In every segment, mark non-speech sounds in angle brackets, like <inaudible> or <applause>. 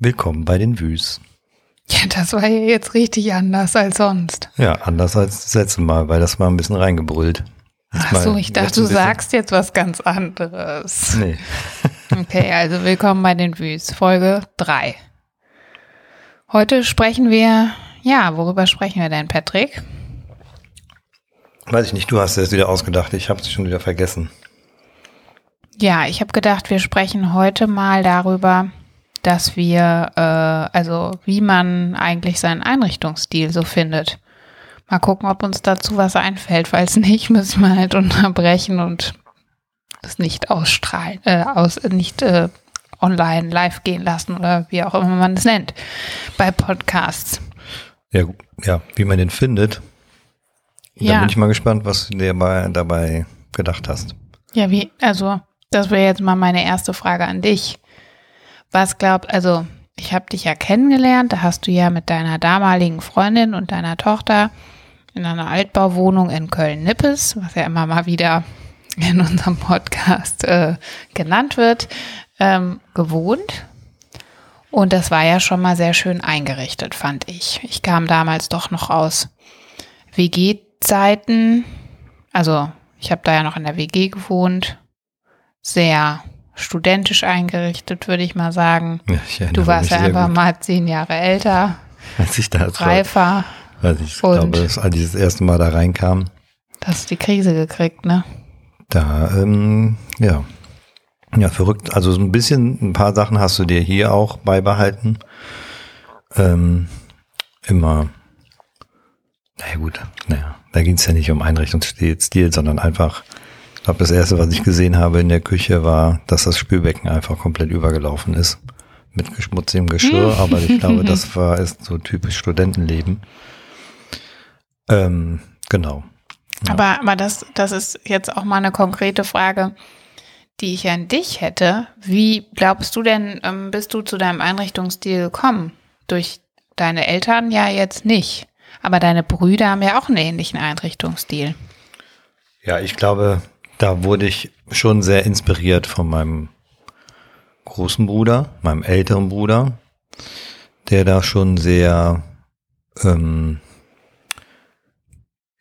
Willkommen bei den Wüs. Ja, das war ja jetzt richtig anders als sonst. Ja, anders als das letzte Mal, weil das war ein bisschen reingebrüllt. Ach so, ich dachte, du sagst jetzt was ganz anderes. Nee. <laughs> Okay, also willkommen bei den Wüs, Folge 3. Heute sprechen wir, ja, worüber sprechen wir denn, Patrick? Weiß ich nicht, du hast es wieder ausgedacht, ich habe es schon wieder vergessen. Ja, ich habe gedacht, wir sprechen heute mal darüber, dass wir, äh, also wie man eigentlich seinen Einrichtungsstil so findet. Mal gucken, ob uns dazu was einfällt. Falls nicht, <laughs> müssen wir halt unterbrechen und das nicht ausstrahlen, äh, aus, nicht äh, online live gehen lassen oder wie auch immer man es nennt bei Podcasts. Ja, ja, wie man den findet. Da Ja. bin ich mal gespannt, was du dir dabei, dabei gedacht hast. Ja, wie, also, das wäre jetzt mal meine erste Frage an dich. Was glaubt, also, ich habe dich ja kennengelernt, da hast du ja mit deiner damaligen Freundin und deiner Tochter in einer Altbauwohnung in Köln-Nippes, was ja immer mal wieder in unserem Podcast äh, genannt wird, ähm, gewohnt. Und das war ja schon mal sehr schön eingerichtet, fand ich. Ich kam damals doch noch aus WG-Zeiten. Also ich habe da ja noch in der WG gewohnt. Sehr studentisch eingerichtet, würde ich mal sagen. Ja, ich Du warst ja einfach gut, mal zehn Jahre älter, als ich da als reifer. weiß ich, glaube, als ich das erste Mal da reinkam, Da hast du die Krise gekriegt, ne? da, ähm, ja. Ja, verrückt. Also so ein bisschen, ein paar Sachen hast du dir hier auch beibehalten. Ähm, immer, naja gut, naja, da ging es ja nicht um Einrichtungsstil, Stil, sondern einfach, glaube, das erste, was ich gesehen habe in der Küche, war, dass das Spülbecken einfach komplett übergelaufen ist. Mit geschmutzigem Geschirr, aber ich glaube, <laughs> das war ist so typisch Studentenleben. Ähm, genau. Ja. Aber, aber das, das ist jetzt auch mal eine konkrete Frage, die ich an dich hätte. Wie glaubst du denn, ähm, bist du zu deinem Einrichtungsstil gekommen? Durch deine Eltern ja jetzt nicht. Aber deine Brüder haben ja auch einen ähnlichen Einrichtungsstil. Ja, ich glaube, da wurde ich schon sehr inspiriert von meinem großen Bruder, meinem älteren Bruder, der da schon sehr, ähm,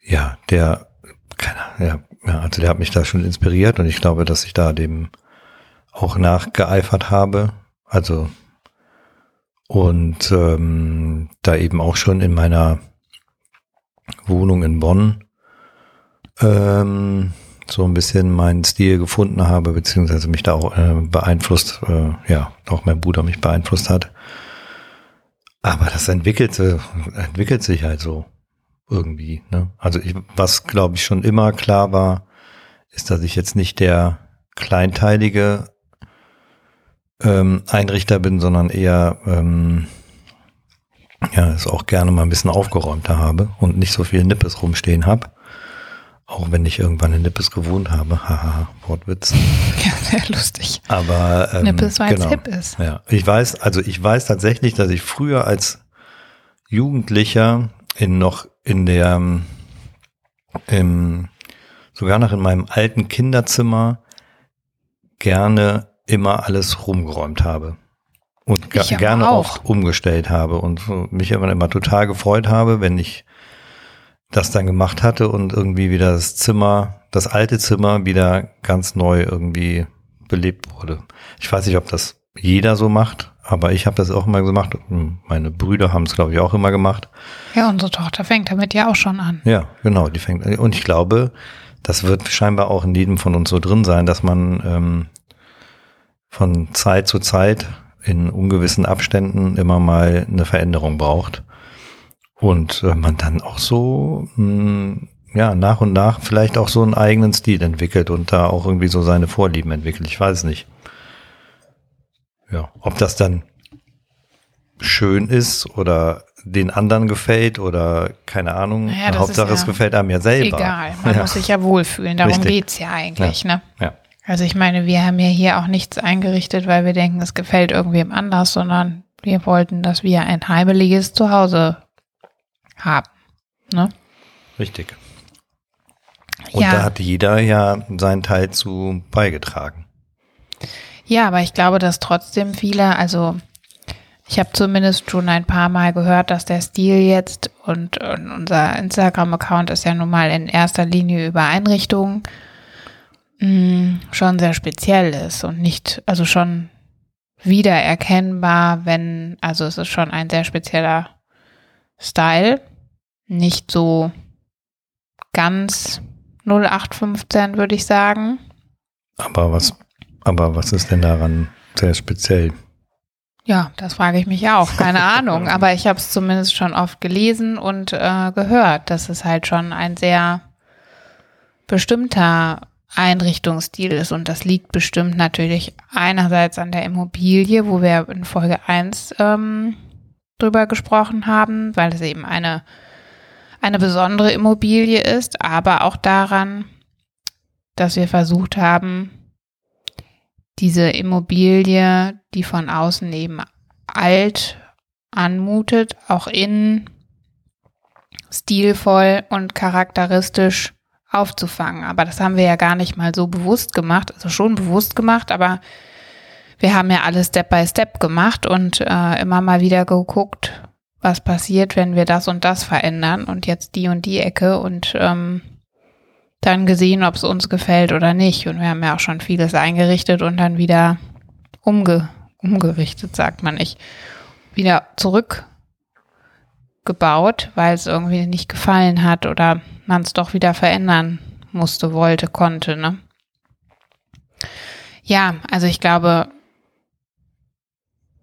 ja, der, keine ja, also der hat mich da schon inspiriert und ich glaube, dass ich da dem auch nachgeeifert habe. Also und ähm, da eben auch schon in meiner Wohnung in Bonn ähm, so ein bisschen meinen Stil gefunden habe, beziehungsweise mich da auch äh, beeinflusst, äh, ja, auch mein Bruder mich beeinflusst hat. Aber das entwickelt, äh, entwickelt sich halt so irgendwie. Ne? Also ich, was glaube ich schon immer klar war, ist, dass ich jetzt nicht der kleinteilige ähm, Einrichter bin, sondern eher ähm, ja, es auch gerne mal ein bisschen aufgeräumter habe und nicht so viel Nippes rumstehen habe. Auch wenn ich irgendwann in Nippes gewohnt habe. Haha, <laughs> Wortwitz. Ja, sehr lustig. Aber ähm, Nippes, weil es genau. hip ist. Ja, ich weiß, also ich weiß tatsächlich, dass ich früher als Jugendlicher in noch in der, ähm, im, sogar noch in meinem alten Kinderzimmer gerne immer alles rumgeräumt habe. Und ga, gerne auch. oft umgestellt habe und mich immer, immer total gefreut habe, wenn ich das dann gemacht hatte und irgendwie wieder das Zimmer, das alte Zimmer wieder ganz neu irgendwie belebt wurde. Ich weiß nicht, ob das jeder so macht, aber ich habe das auch immer gemacht. Meine Brüder haben es, glaube ich, auch immer gemacht. Ja, unsere Tochter fängt damit ja auch schon an. Ja, genau, die fängt und ich glaube, das wird scheinbar auch in jedem von uns so drin sein, dass man ähm, von Zeit zu Zeit in ungewissen Abständen immer mal eine Veränderung braucht und äh, man dann auch so mh, ja nach und nach vielleicht auch so einen eigenen Stil entwickelt und da auch irgendwie so seine Vorlieben entwickelt. Ich weiß nicht. Ja, ob das dann schön ist oder den anderen gefällt oder keine Ahnung. Naja, Hauptsache ist es ja gefällt einem ja selber. Egal, man ja. muss sich ja wohlfühlen. Darum Richtig. geht's ja eigentlich, ne? ja. Also ich meine, wir haben ja hier auch nichts eingerichtet, weil wir denken, es gefällt irgendwem anders, sondern wir wollten, dass wir ein heimeliges Zuhause haben. Ne? Richtig. Und Ja. da hat jeder ja seinen Teil zu beigetragen. Ja, aber ich glaube, dass trotzdem viele, also Ich habe zumindest schon ein paar Mal gehört, dass der Stil jetzt und, und unser Instagram-Account ist ja nun mal in erster Linie über Einrichtungen mh, mm, schon sehr speziell ist und nicht, also schon wiedererkennbar, wenn, also es ist schon ein sehr spezieller Style, nicht so ganz 0815 würde ich sagen. Aber was, aber was ist denn daran sehr speziell? Ja, das frage ich mich auch. Keine <laughs> Ahnung. Aber ich habe es zumindest schon oft gelesen und äh, gehört, dass es halt schon ein sehr bestimmter Einrichtungsstil ist. Und das liegt bestimmt natürlich einerseits an der Immobilie, wo wir in Folge 1 ähm, drüber gesprochen haben, weil es eben eine, eine besondere Immobilie ist, aber auch daran, dass wir versucht haben, diese Immobilie, die von außen eben alt anmutet, auch innen stilvoll und charakteristisch aufzufangen. Aber das haben wir ja gar nicht mal so bewusst gemacht, also schon bewusst gemacht, aber wir haben ja alles Step by Step gemacht und äh, immer mal wieder geguckt, was passiert, wenn wir das und das verändern und jetzt die und die Ecke und ähm, dann gesehen, ob es uns gefällt oder nicht. Und wir haben ja auch schon vieles eingerichtet und dann wieder umge umgerichtet, sagt man nicht, wieder zurückgebaut, weil es irgendwie nicht gefallen hat oder man es doch wieder verändern musste, wollte, konnte. Ne? Ja, also ich glaube,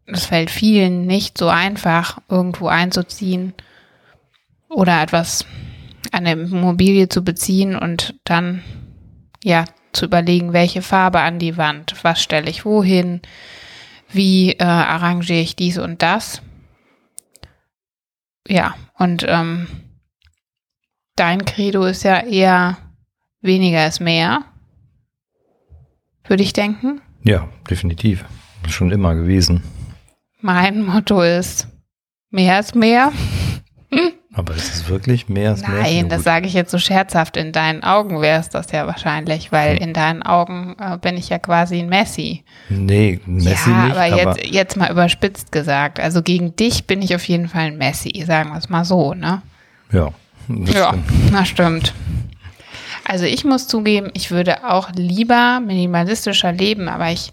es fällt vielen nicht so einfach, irgendwo einzuziehen oder etwas eine Immobilie zu beziehen und dann ja zu überlegen, welche Farbe an die Wand, was stelle ich wohin, wie äh, arrangiere ich dies und das. Ja, und ähm, dein Credo ist ja eher weniger ist mehr, würde ich denken. Ja, definitiv. Schon immer gewesen. Mein Motto ist mehr ist mehr. Aber ist es wirklich mehr als mehr? Nein, das sage ich jetzt so scherzhaft. In deinen Augen wäre es das ja wahrscheinlich, weil hm. in deinen Augen äh, bin ich ja quasi ein Messi. Nee, Messi ja, nicht. Aber, aber jetzt, jetzt mal überspitzt gesagt. Also gegen dich bin ich auf jeden Fall ein Messi, sagen wir es mal so, ne? Ja. ja, stimmt. na stimmt. Also ich muss zugeben, ich würde auch lieber minimalistischer leben, aber ich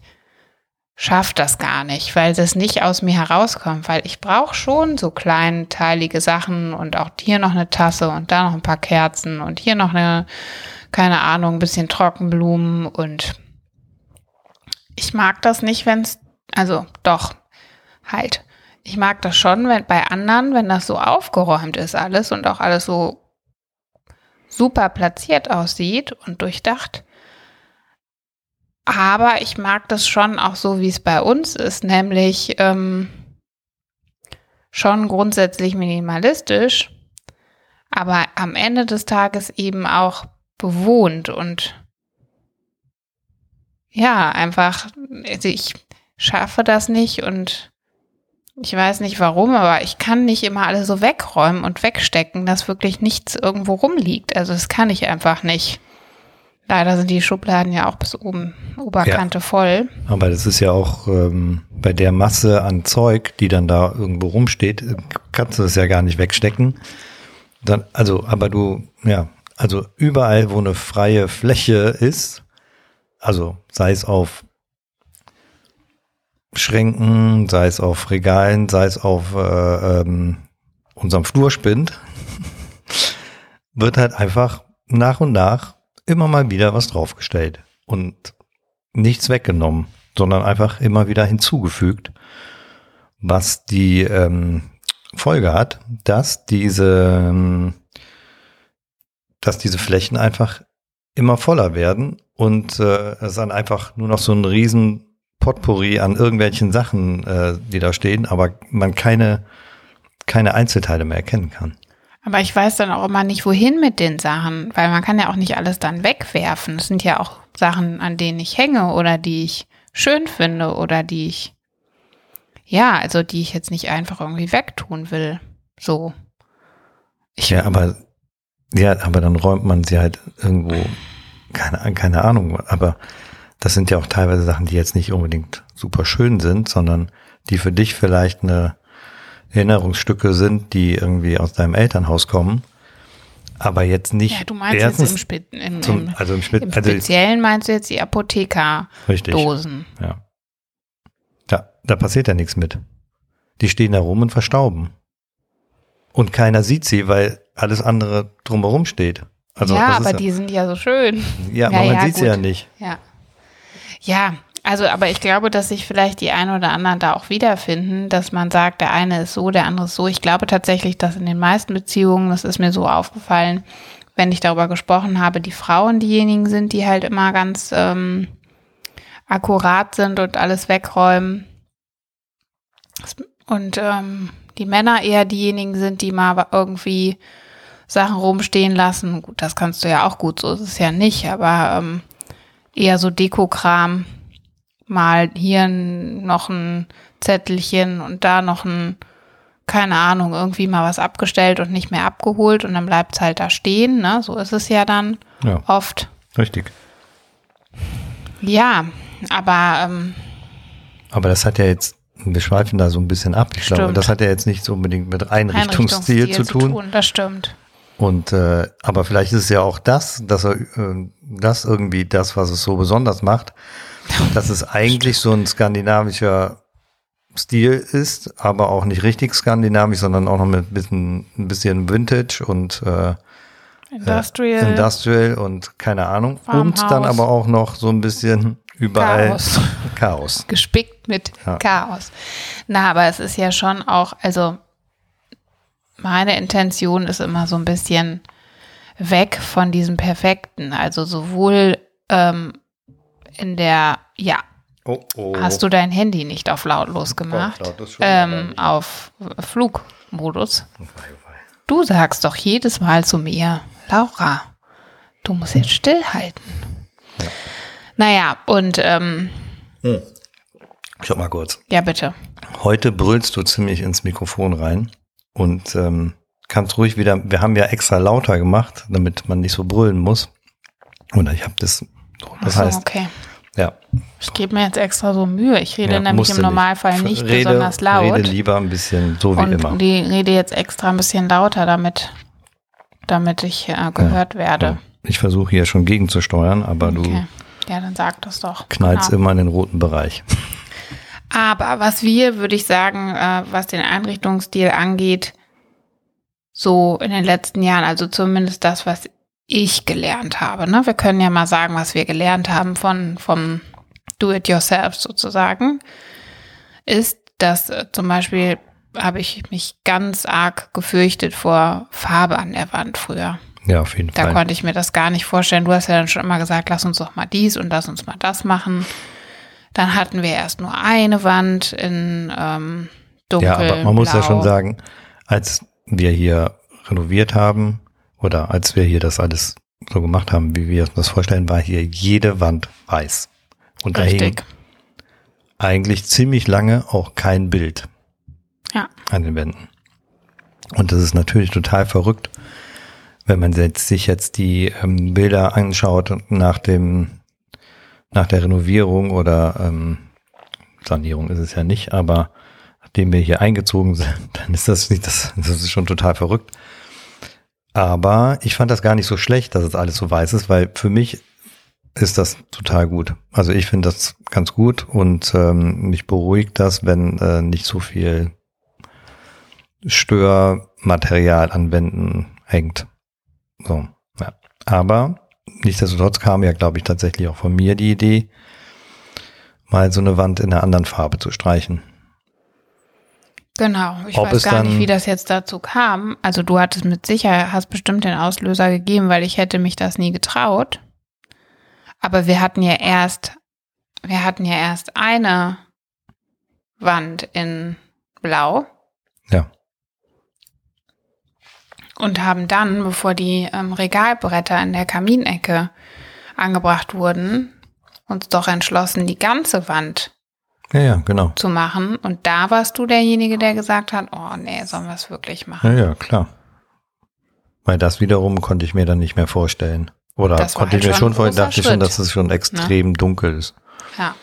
schafft das gar nicht, weil das nicht aus mir herauskommt, weil ich brauche schon so kleinteilige Sachen und auch hier noch eine Tasse und da noch ein paar Kerzen und hier noch eine, keine Ahnung, ein bisschen Trockenblumen und ich mag das nicht, wenn es, also doch, halt. Ich mag das schon, wenn bei anderen, wenn das so aufgeräumt ist alles und auch alles so super platziert aussieht und durchdacht. Aber ich mag das schon auch so, wie es bei uns ist, nämlich ähm, schon grundsätzlich minimalistisch, aber am Ende des Tages eben auch bewohnt und ja, einfach, also ich schaffe das nicht und ich weiß nicht warum, aber ich kann nicht immer alles so wegräumen und wegstecken, dass wirklich nichts irgendwo rumliegt. Also das kann ich einfach nicht. Leider sind die Schubladen ja auch bis oben, Oberkante ja. voll. Aber das ist ja auch ähm, bei der Masse an Zeug, die dann da irgendwo rumsteht, kannst du das ja gar nicht wegstecken. Dann, also, aber du, ja, also überall, wo eine freie Fläche ist, also sei es auf Schränken, sei es auf Regalen, sei es auf äh, ähm, unserem Flurspind, <laughs> wird halt einfach nach und nach immer mal wieder was draufgestellt und nichts weggenommen, sondern einfach immer wieder hinzugefügt, was die ähm, Folge hat, dass diese, ähm, dass diese Flächen einfach immer voller werden und äh, es dann einfach nur noch so ein riesen Potpourri an irgendwelchen Sachen, äh, die da stehen, aber man keine, keine Einzelteile mehr erkennen kann. Aber ich weiß dann auch immer nicht, wohin mit den Sachen, weil man kann ja auch nicht alles dann wegwerfen. Es sind ja auch Sachen, an denen ich hänge oder die ich schön finde oder die ich, ja, also die ich jetzt nicht einfach irgendwie wegtun will. So. Ich, ja, aber, ja, aber dann räumt man sie halt irgendwo, keine, keine Ahnung, aber das sind ja auch teilweise Sachen, die jetzt nicht unbedingt super schön sind, sondern die für dich vielleicht eine Erinnerungsstücke sind, die irgendwie aus deinem Elternhaus kommen. Aber jetzt nicht. Ja, du meinst erstens jetzt im, Spe im, zum, also im, Schnitt, im also Speziellen meinst du jetzt die Apothekerdosen. Ja. Da, da passiert ja nichts mit. Die stehen da rum und verstauben. Und keiner sieht sie, weil alles andere drumherum steht. Also ja, aber die sind ja so schön. ja, aber Ja, man ja, sieht sie ja nicht. Ja. Ja, also, aber ich glaube, dass sich vielleicht die einen oder anderen da auch wiederfinden, dass man sagt, der eine ist so, der andere ist so. Ich glaube tatsächlich, dass in den meisten Beziehungen, das ist mir so aufgefallen, wenn ich darüber gesprochen habe, die Frauen diejenigen sind, die halt immer ganz ähm, akkurat sind und alles wegräumen. Und ähm, die Männer eher diejenigen sind, die mal irgendwie Sachen rumstehen lassen. Gut, das kannst du ja auch gut, so ist es ja nicht, aber ähm, eher so Dekokram. Mal hier noch ein Zettelchen und da noch ein, keine Ahnung, irgendwie mal was abgestellt und nicht mehr abgeholt und dann bleibt es halt da stehen, ne? So ist es ja dann Ja, oft. richtig. Ja, aber ähm, Aber das hat ja jetzt, wir schweifen da so ein bisschen ab. Ich glaube, Stimmt. das hat ja jetzt nicht so unbedingt mit Einrichtungsstil Einrichtungsstil zu tun. Das stimmt. Und äh, aber vielleicht ist es ja auch das, dass er äh, das irgendwie das, was es so besonders macht, dass es eigentlich so ein skandinavischer Stil ist, aber auch nicht richtig skandinavisch, sondern auch noch mit ein bisschen, ein bisschen Vintage und äh, Industrial. Industrial und keine Ahnung. Farmhouse. Und dann aber auch noch so ein bisschen überall Chaos. <laughs> Chaos. gespickt mit Ja. Chaos. Na, aber es ist ja schon auch, also meine Intention ist immer so ein bisschen weg von diesem Perfekten. Also sowohl ähm, in der, ja, Oh, oh. hast du dein Handy nicht auf lautlos gemacht, laut ist schon, aber ähm, auf Flugmodus. Du sagst doch jedes Mal zu mir, Laura, du musst jetzt stillhalten. Naja, und ähm, Schau mal kurz. ja, bitte. Heute brüllst du ziemlich ins Mikrofon rein und ähm, kannst ruhig wieder, wir haben ja extra lauter gemacht, damit man nicht so brüllen muss. Oder ich habe das, das so, heißt, okay. Ja. Ich gebe mir jetzt extra so Mühe. Ich rede ja, nämlich im Normalfall nicht rede, besonders laut. Rede lieber ein bisschen so wie und immer. die rede jetzt extra ein bisschen lauter, damit, damit ich äh, gehört werde. Ja. Ich versuche hier schon gegenzusteuern, aber Okay. du Ja, dann sag das doch. knallst Genau. immer in den roten Bereich. Aber was wir, würde ich sagen, äh, was den Einrichtungsstil angeht, so in den letzten Jahren, also zumindest das, was ich gelernt habe. Ne? Wir können ja mal sagen, was wir gelernt haben von vom Do-it-yourself sozusagen, ist, dass äh, zum Beispiel habe ich mich ganz arg gefürchtet vor Farbe an der Wand früher. Ja, auf jeden Da Fall. konnte ich mir das gar nicht vorstellen. Du hast ja dann schon immer gesagt, lass uns doch mal dies und lass uns mal das machen. Dann hatten wir erst nur eine Wand in ähm, dunkel. Ja, aber man muss ja blau. schon sagen, als wir hier renoviert haben oder als wir hier das alles so gemacht haben, wie wir uns das vorstellen, war hier jede Wand weiß. Und da hing eigentlich ziemlich lange auch kein Bild Ja. an den Wänden. Und das ist natürlich total verrückt, wenn man jetzt, sich jetzt die ähm, Bilder anschaut nach dem, nach der Renovierung oder ähm, Sanierung ist es ja nicht, aber nachdem wir hier eingezogen <laughs> sind, dann ist das nicht, das, das ist schon total verrückt. Aber ich fand das gar nicht so schlecht, dass es alles so weiß ist, weil für mich ist das total gut. Also ich finde das ganz gut und ähm, mich beruhigt das, wenn äh, nicht so viel Störmaterial an Wänden hängt. So, ja. Aber nichtsdestotrotz kam ja, glaube ich, tatsächlich auch von mir die Idee, mal so eine Wand in einer anderen Farbe zu streichen. Genau. Ich Ob weiß gar nicht, wie das jetzt dazu kam. Also du hattest mit Sicherheit, hast bestimmt den Auslöser gegeben, weil ich hätte mich das nie getraut. Aber wir hatten ja erst, wir hatten ja erst eine Wand in Blau. Ja. Und haben dann, bevor die ähm, Regalbretter in der Kaminecke angebracht wurden, uns doch entschlossen, die ganze Wand Ja, ja, genau. zu machen. Und da warst du derjenige, der gesagt hat, oh nee, sollen wir es wirklich machen? Ja, ja, klar. Weil das wiederum konnte ich mir dann nicht mehr vorstellen. Oder Das konnte ich halt mir schon vorstellen, dachte ich schon, dass es schon extrem dunkel ist. Ja.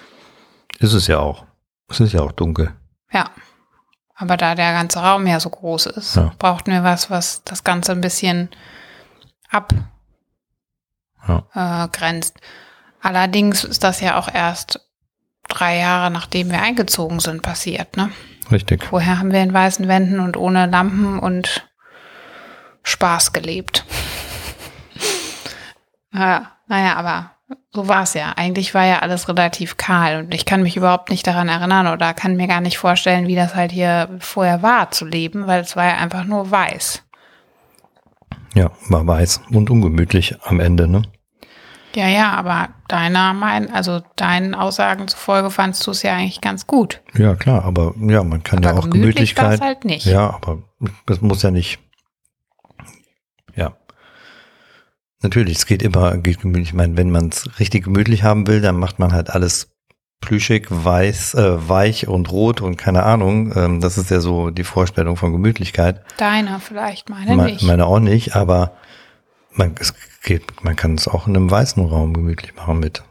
Ist es ja auch. Es ist ja auch dunkel. Ja. Aber da der ganze Raum ja so groß ist, Ja. brauchten wir was, was das Ganze ein bisschen Ja. abgrenzt. Allerdings ist das ja auch erst drei Jahre, nachdem wir eingezogen sind, passiert, ne? Richtig. Vorher haben wir in weißen Wänden und ohne Lampen und Spaß gelebt. <laughs> naja, naja, aber so war es ja. Eigentlich war ja alles relativ kahl und ich kann mich überhaupt nicht daran erinnern oder kann mir gar nicht vorstellen, wie das halt hier vorher war zu leben, weil es war ja einfach nur weiß. Ja, war weiß und ungemütlich am Ende, ne? Ja, ja, aber deiner mein, also deinen Aussagen zufolge fandst du es ja eigentlich ganz gut. Ja, klar, aber ja, man kann ja Aber auch gemütlich war's Gemütlichkeit. halt nicht. Ja, aber das muss ja nicht. Ja. Natürlich, es geht immer, geht gemütlich. Ich meine, wenn man es richtig gemütlich haben will, dann macht man halt alles plüschig, weiß, äh, weich und rot und keine Ahnung. Ähm, das ist ja so die Vorstellung von Gemütlichkeit. Deiner vielleicht, meine Me- nicht. Meine auch nicht, aber man, es geht, man kann es auch in einem weißen Raum gemütlich machen mit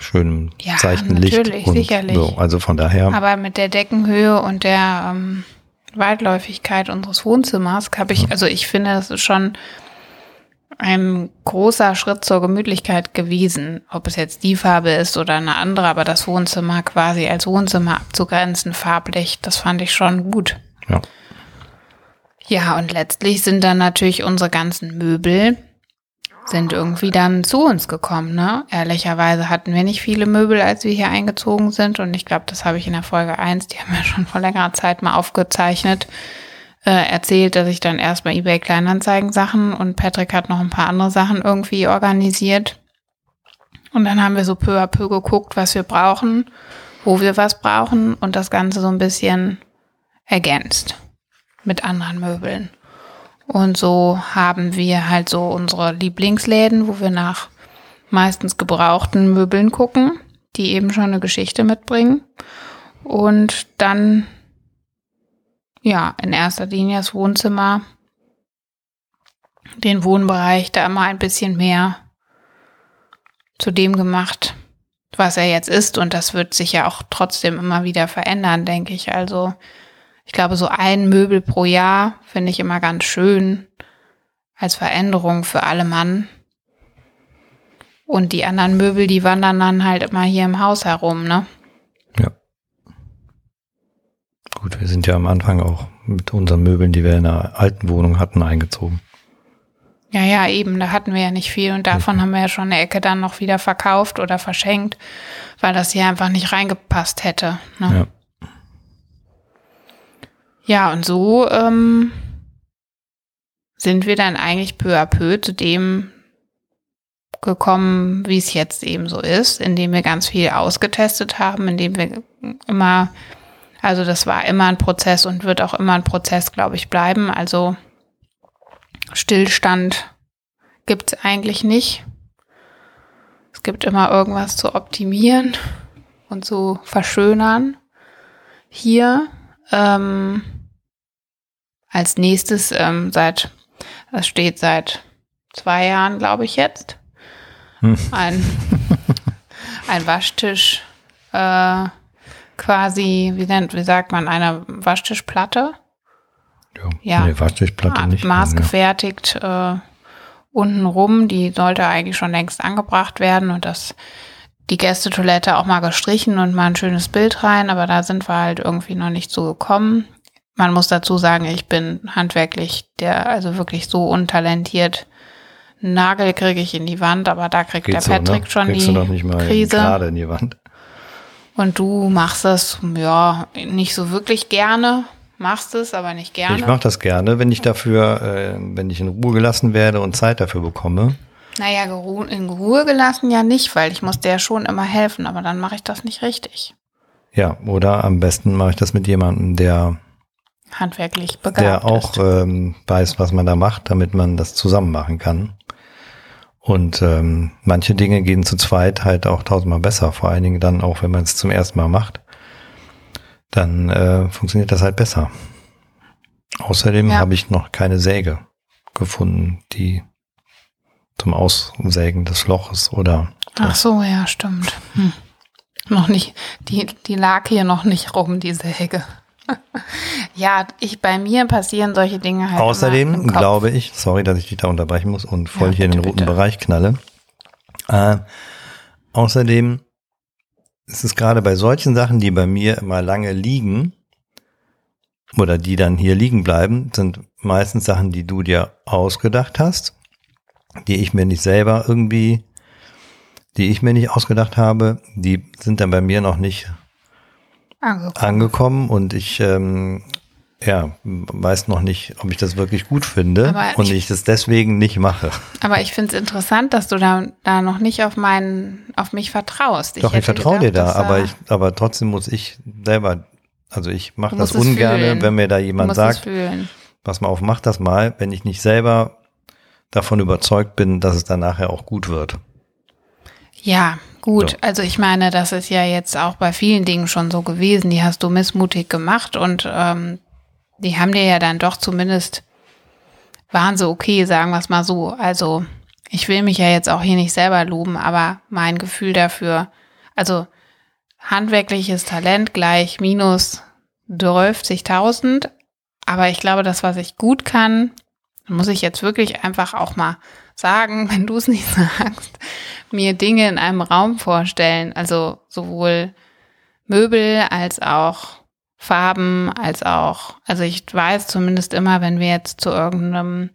schönem Ja, seichten Licht. natürlich, und sicherlich. So. Also von daher. Aber mit der Deckenhöhe und der ähm, Weitläufigkeit unseres Wohnzimmers habe ich, also ich finde, das ist schon ein großer Schritt zur Gemütlichkeit gewesen. Ob es jetzt die Farbe ist oder eine andere, aber das Wohnzimmer quasi als Wohnzimmer abzugrenzen, farblich, das fand ich schon gut. ja. Ja, und letztlich sind dann natürlich unsere ganzen Möbel sind irgendwie dann zu uns gekommen, ne? Ehrlicherweise hatten wir nicht viele Möbel, als wir hier eingezogen sind. Und ich glaube, das habe ich in der Folge 1, die haben wir schon vor längerer Zeit mal aufgezeichnet, äh, erzählt, dass ich dann erst bei eBay Kleinanzeigen Sachen und Patrick hat noch ein paar andere Sachen irgendwie organisiert. Und dann haben wir so peu à peu geguckt, was wir brauchen, wo wir was brauchen und das Ganze so ein bisschen ergänzt mit anderen Möbeln. Und so haben wir halt so unsere Lieblingsläden, wo wir nach meistens gebrauchten Möbeln gucken, die eben schon eine Geschichte mitbringen. Und dann, ja, in erster Linie das Wohnzimmer, den Wohnbereich, da immer ein bisschen mehr zu dem gemacht, was er jetzt ist. Und das wird sich ja auch trotzdem immer wieder verändern, denke ich. Also, ich glaube, so ein Möbel pro Jahr finde ich immer ganz schön als Veränderung für alle Mann. Und die anderen Möbel, die wandern dann halt immer hier im Haus herum, ne? Ja. Gut, wir sind ja am Anfang auch mit unseren Möbeln, die wir in der alten Wohnung hatten, eingezogen. Ja, ja, eben, da hatten wir ja nicht viel und davon haben wir ja schon eine Ecke dann noch wieder verkauft oder verschenkt, weil das hier einfach nicht reingepasst hätte. Ne? Ja. Ja, und so ähm, sind wir dann eigentlich peu à peu zu dem gekommen, wie es jetzt eben so ist, indem wir ganz viel ausgetestet haben, indem wir immer, also das war immer ein Prozess und wird auch immer ein Prozess, glaube ich, bleiben. Also Stillstand gibt es eigentlich nicht. Es gibt immer irgendwas zu optimieren und zu verschönern. Hier ähm, als nächstes ähm, seit, das steht seit zwei Jahren, glaube ich jetzt, Hm. ein, <laughs> ein Waschtisch, äh, quasi, wie nennt, wie sagt man, eine Waschtischplatte, Ja. Ja. Nee, Waschtischplatte ah, nicht. maßgefertigt äh, unten rum. Die sollte eigentlich schon längst angebracht werden und das die Gästetoilette auch mal gestrichen und mal ein schönes Bild rein, aber da sind wir halt irgendwie noch nicht so gekommen. Man muss dazu sagen, ich bin handwerklich der, also wirklich so untalentiert. Nagel kriege ich in die Wand, aber da kriegt Geht der so, Patrick ne? schon Kriegst die du nicht mal Krise. gerade in die Wand. Und du machst das, ja, nicht so wirklich gerne. Machst es, aber nicht gerne. Ich mache das gerne, wenn ich dafür, äh, wenn ich in Ruhe gelassen werde und Zeit dafür bekomme. Naja, in Ruhe gelassen ja nicht, weil ich muss der schon immer helfen, aber dann mache ich das nicht richtig. Ja, oder am besten mache ich das mit jemandem, der, Handwerklich begabt der auch ähm, weiß, was man da macht, damit man das zusammen machen kann. Und ähm, manche Dinge gehen zu zweit halt auch tausendmal besser, vor allen Dingen dann auch, wenn man es zum ersten Mal macht. Dann äh, funktioniert das halt besser. Außerdem Ja. habe ich noch keine Säge gefunden, die zum Aussägen des Loches oder Ach so, ja, stimmt. Hm. Noch nicht, die, die lag hier noch nicht rum, die Säge. Ja, ich bei mir passieren solche Dinge halt. Außerdem glaube ich, sorry, dass ich dich da unterbrechen muss und voll ja, hier bitte, in den roten bitte. Bereich knalle. Äh, außerdem ist es gerade bei solchen Sachen, die bei mir immer lange liegen oder die dann hier liegen bleiben, sind meistens Sachen, die du dir ausgedacht hast, die ich mir nicht selber irgendwie, die ich mir nicht ausgedacht habe, die sind dann bei mir noch nicht angekommen, angekommen und ich ähm, ja, weiß noch nicht, ob ich das wirklich gut finde aber und ich, ich das deswegen nicht mache. Aber ich finde es interessant, dass du da, da noch nicht auf meinen, auf mich vertraust. Ich Doch, ich vertraue dir da, aber ich, aber trotzdem muss ich selber, also ich mache das ungern, wenn mir da jemand sagt, pass mal auf, mach das mal, wenn ich nicht selber davon überzeugt bin, dass es dann nachher auch gut wird. Ja, gut. So. Also ich meine, das ist ja jetzt auch bei vielen Dingen schon so gewesen. Die hast du missmutig gemacht und ähm, die haben dir ja dann doch zumindest, waren so okay, sagen wir es mal so. Also ich will mich ja jetzt auch hier nicht selber loben, aber mein Gefühl dafür, also handwerkliches Talent gleich minus 12.000. Aber ich glaube, das, was ich gut kann, muss ich jetzt wirklich einfach auch mal sagen, <laughs> wenn du es nicht sagst, mir Dinge in einem Raum vorstellen. Also sowohl Möbel als auch Farben als auch, also ich weiß zumindest immer, wenn wir jetzt zu irgendeinem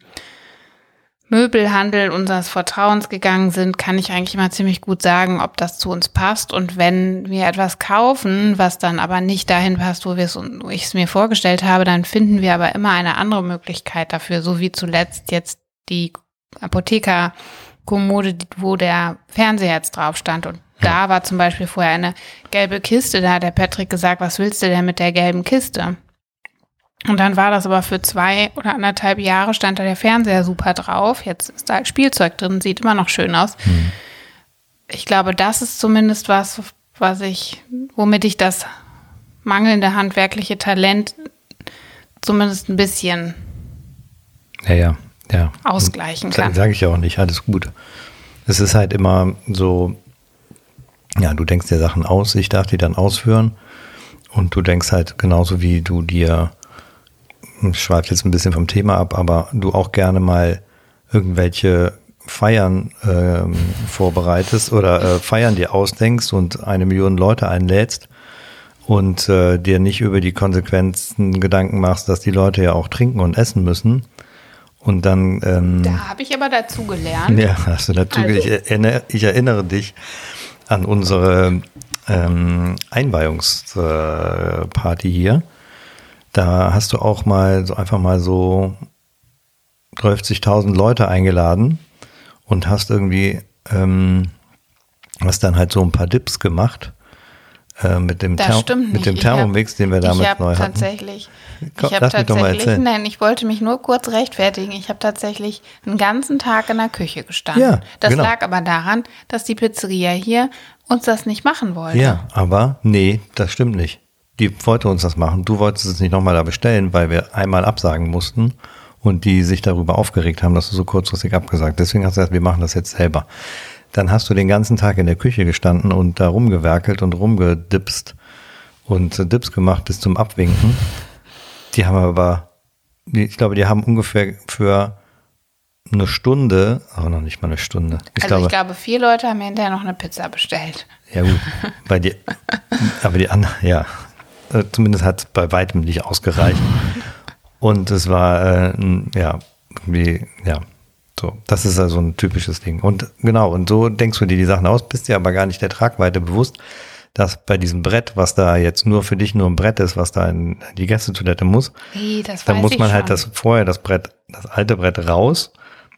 Möbelhandel unseres Vertrauens gegangen sind, kann ich eigentlich immer ziemlich gut sagen, ob das zu uns passt. Und wenn wir etwas kaufen, was dann aber nicht dahin passt, wo, wo ich es mir vorgestellt habe, dann finden wir aber immer eine andere Möglichkeit dafür, so wie zuletzt jetzt die Apotheker-Kommode, wo der Fernseher jetzt drauf stand und da war zum Beispiel vorher eine gelbe Kiste, da hat der Patrick gesagt, was willst du denn mit der gelben Kiste? Und dann war das aber für zwei oder anderthalb Jahre stand da der Fernseher super drauf. Jetzt ist da Spielzeug drin, sieht immer noch schön aus. Mhm. Ich glaube, das ist zumindest was, was ich, womit ich das mangelnde handwerkliche Talent zumindest ein bisschen ja, ja, ja. ausgleichen kann. Sage ich ja auch nicht, alles gut. Es ist halt immer so, ja, du denkst dir Sachen aus, ich darf die dann ausführen. Und du denkst halt genauso wie du dir, ich schweife jetzt ein bisschen vom Thema ab, aber du auch gerne mal irgendwelche Feiern ähm, vorbereitest oder äh, Feiern dir ausdenkst und eine Million Leute einlädst und äh, dir nicht über die Konsequenzen Gedanken machst, dass die Leute ja auch trinken und essen müssen. Und dann. Ähm, da habe ich aber dazu gelernt. Ja, hast du dazu. Also. Ich, erinnere, ich erinnere dich an unsere ähm, Einweihungsparty hier. Da hast du auch mal so einfach mal so 30.000 Leute eingeladen und hast irgendwie, ähm, hast dann halt so ein paar Dips gemacht äh, mit dem, Ther mit dem Thermomix, hab, den wir damals neu hatten. Tatsächlich, Komm, ich habe tatsächlich, nein, ich wollte mich nur kurz rechtfertigen. Ich habe tatsächlich einen ganzen Tag in der Küche gestanden. Ja, das genau. lag aber daran, dass die Pizzeria hier uns das nicht machen wollte. Ja, aber nee, das stimmt nicht. Die wollte uns das machen. Du wolltest es nicht nochmal da bestellen, weil wir einmal absagen mussten und die sich darüber aufgeregt haben, dass du so kurzfristig abgesagt. Deswegen hast du gesagt, wir machen das jetzt selber dann hast du den ganzen Tag in der Küche gestanden und da rumgewerkelt und rumgedipst und Dips gemacht bis zum Abwinken. Die haben aber, ich glaube, die haben ungefähr für eine Stunde, aber noch nicht mal eine Stunde. Ich also glaube, ich glaube, vier Leute haben hinterher noch eine Pizza bestellt. Ja gut, bei dir, <laughs> aber die anderen, ja, äh, zumindest hat es bei weitem nicht ausgereicht. Und es war, äh, ja, irgendwie, ja, so, das ist also ein typisches Ding. Und genau, und so denkst du dir die Sachen aus, bist dir aber gar nicht der Tragweite bewusst, dass bei diesem Brett, was da jetzt nur für dich nur ein Brett ist, was da in die Gästetoilette muss, hey, dann muss man halt das vorher das Brett, das alte Brett raus,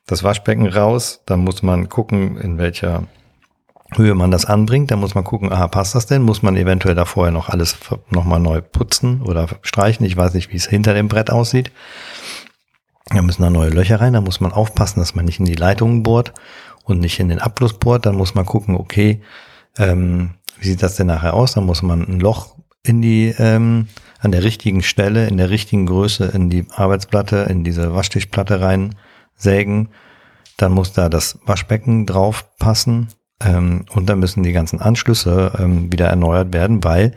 das Waschbecken raus, dann muss man gucken, in welcher Höhe man das anbringt, dann muss man gucken, aha, passt das denn? Muss man eventuell da vorher noch alles nochmal neu putzen oder streichen? Ich weiß nicht, wie es hinter dem Brett aussieht. Da müssen da neue Löcher rein, da muss man aufpassen, dass man nicht in die Leitungen bohrt und nicht in den Abfluss bohrt. Dann muss man gucken, okay, ähm, wie sieht das denn nachher aus? Dann muss man ein Loch in die, ähm, an der richtigen Stelle, in der richtigen Größe in die Arbeitsplatte, in diese Waschtischplatte rein sägen. Dann muss da das Waschbecken drauf passen. Ähm, und dann müssen die ganzen Anschlüsse ähm, wieder erneuert werden, weil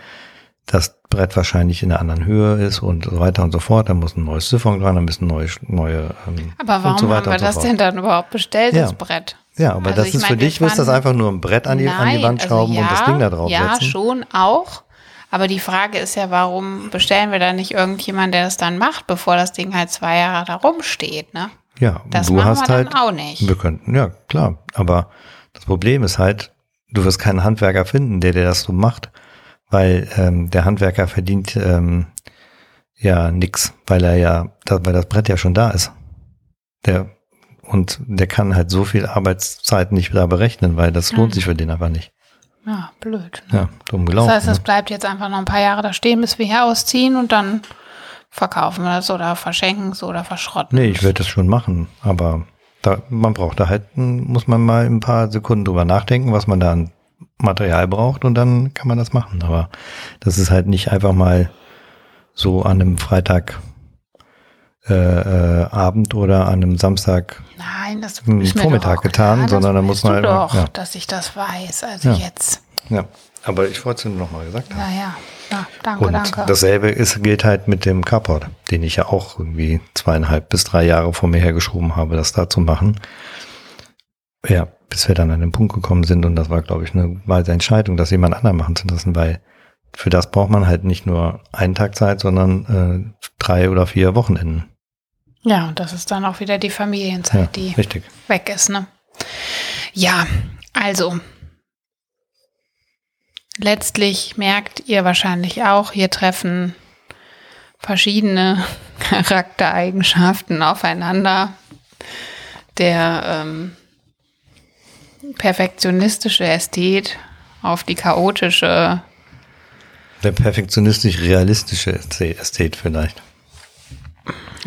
das Brett wahrscheinlich in einer anderen Höhe ist und so weiter und so fort. Dann muss ein neues Siphon dran, dann müssen neue, neue ähm, Aber warum so haben wir das so denn dann überhaupt bestellt, ja. das Brett? Ja, aber also das ist meine, für dich, wirst das einfach nur ein Brett an die, Nein, an die Wand also schrauben also ja, und das Ding da drauf ja, setzen. Ja, schon auch. Aber die Frage ist ja, warum bestellen wir da nicht irgendjemanden, der das dann macht, bevor das Ding halt zwei Jahre da rumsteht, ne? Ja, das du hast wir halt, auch nicht. Wir könnten, ja, klar. Aber das Problem ist halt, du wirst keinen Handwerker finden, der dir das so macht, weil ähm, der Handwerker verdient ähm, ja nix, weil er ja, weil das Brett ja schon da ist. Der und der kann halt so viel Arbeitszeit nicht wieder berechnen, weil das lohnt sich für den einfach nicht. Ja, blöd. Ne? Ja, dumm gelaufen. Das heißt, es ne? bleibt jetzt einfach noch ein paar Jahre da stehen, bis wir hier ausziehen und dann verkaufen wir es oder verschenken es oder verschrotten. Nee, ich werde das schon machen, aber da, man braucht da halt, muss man mal ein paar Sekunden drüber nachdenken, was man da an Material braucht und dann kann man das machen. Aber das ist halt nicht einfach mal so an einem Freitag äh, äh, Abend oder an einem Samstag Nein, das Vormittag getan, klar, sondern da muss man halt, doch, ja. dass ich das weiß. Also ja. jetzt. Ja, aber ich wollte es nur noch mal gesagt haben. Ja, ja. ja danke, Und danke. dasselbe ist, gilt halt mit dem Carport, den ich ja auch irgendwie zweieinhalb bis drei Jahre vor mir hergeschoben habe, das da zu machen. Ja, bis wir dann an den Punkt gekommen sind und das war, glaube ich, eine weise Entscheidung, das jemand anderen machen zu lassen, weil für das braucht man halt nicht nur einen Tag Zeit, sondern äh, drei oder vier Wochenenden. Ja, und das ist dann auch wieder die Familienzeit, ja, die richtig. weg ist, ne? Ja, also letztlich merkt ihr wahrscheinlich auch, hier treffen verschiedene <laughs> Charaktereigenschaften aufeinander. Der ähm, perfektionistische Ästhet auf die chaotische. Der perfektionistisch-realistische Ästhet vielleicht.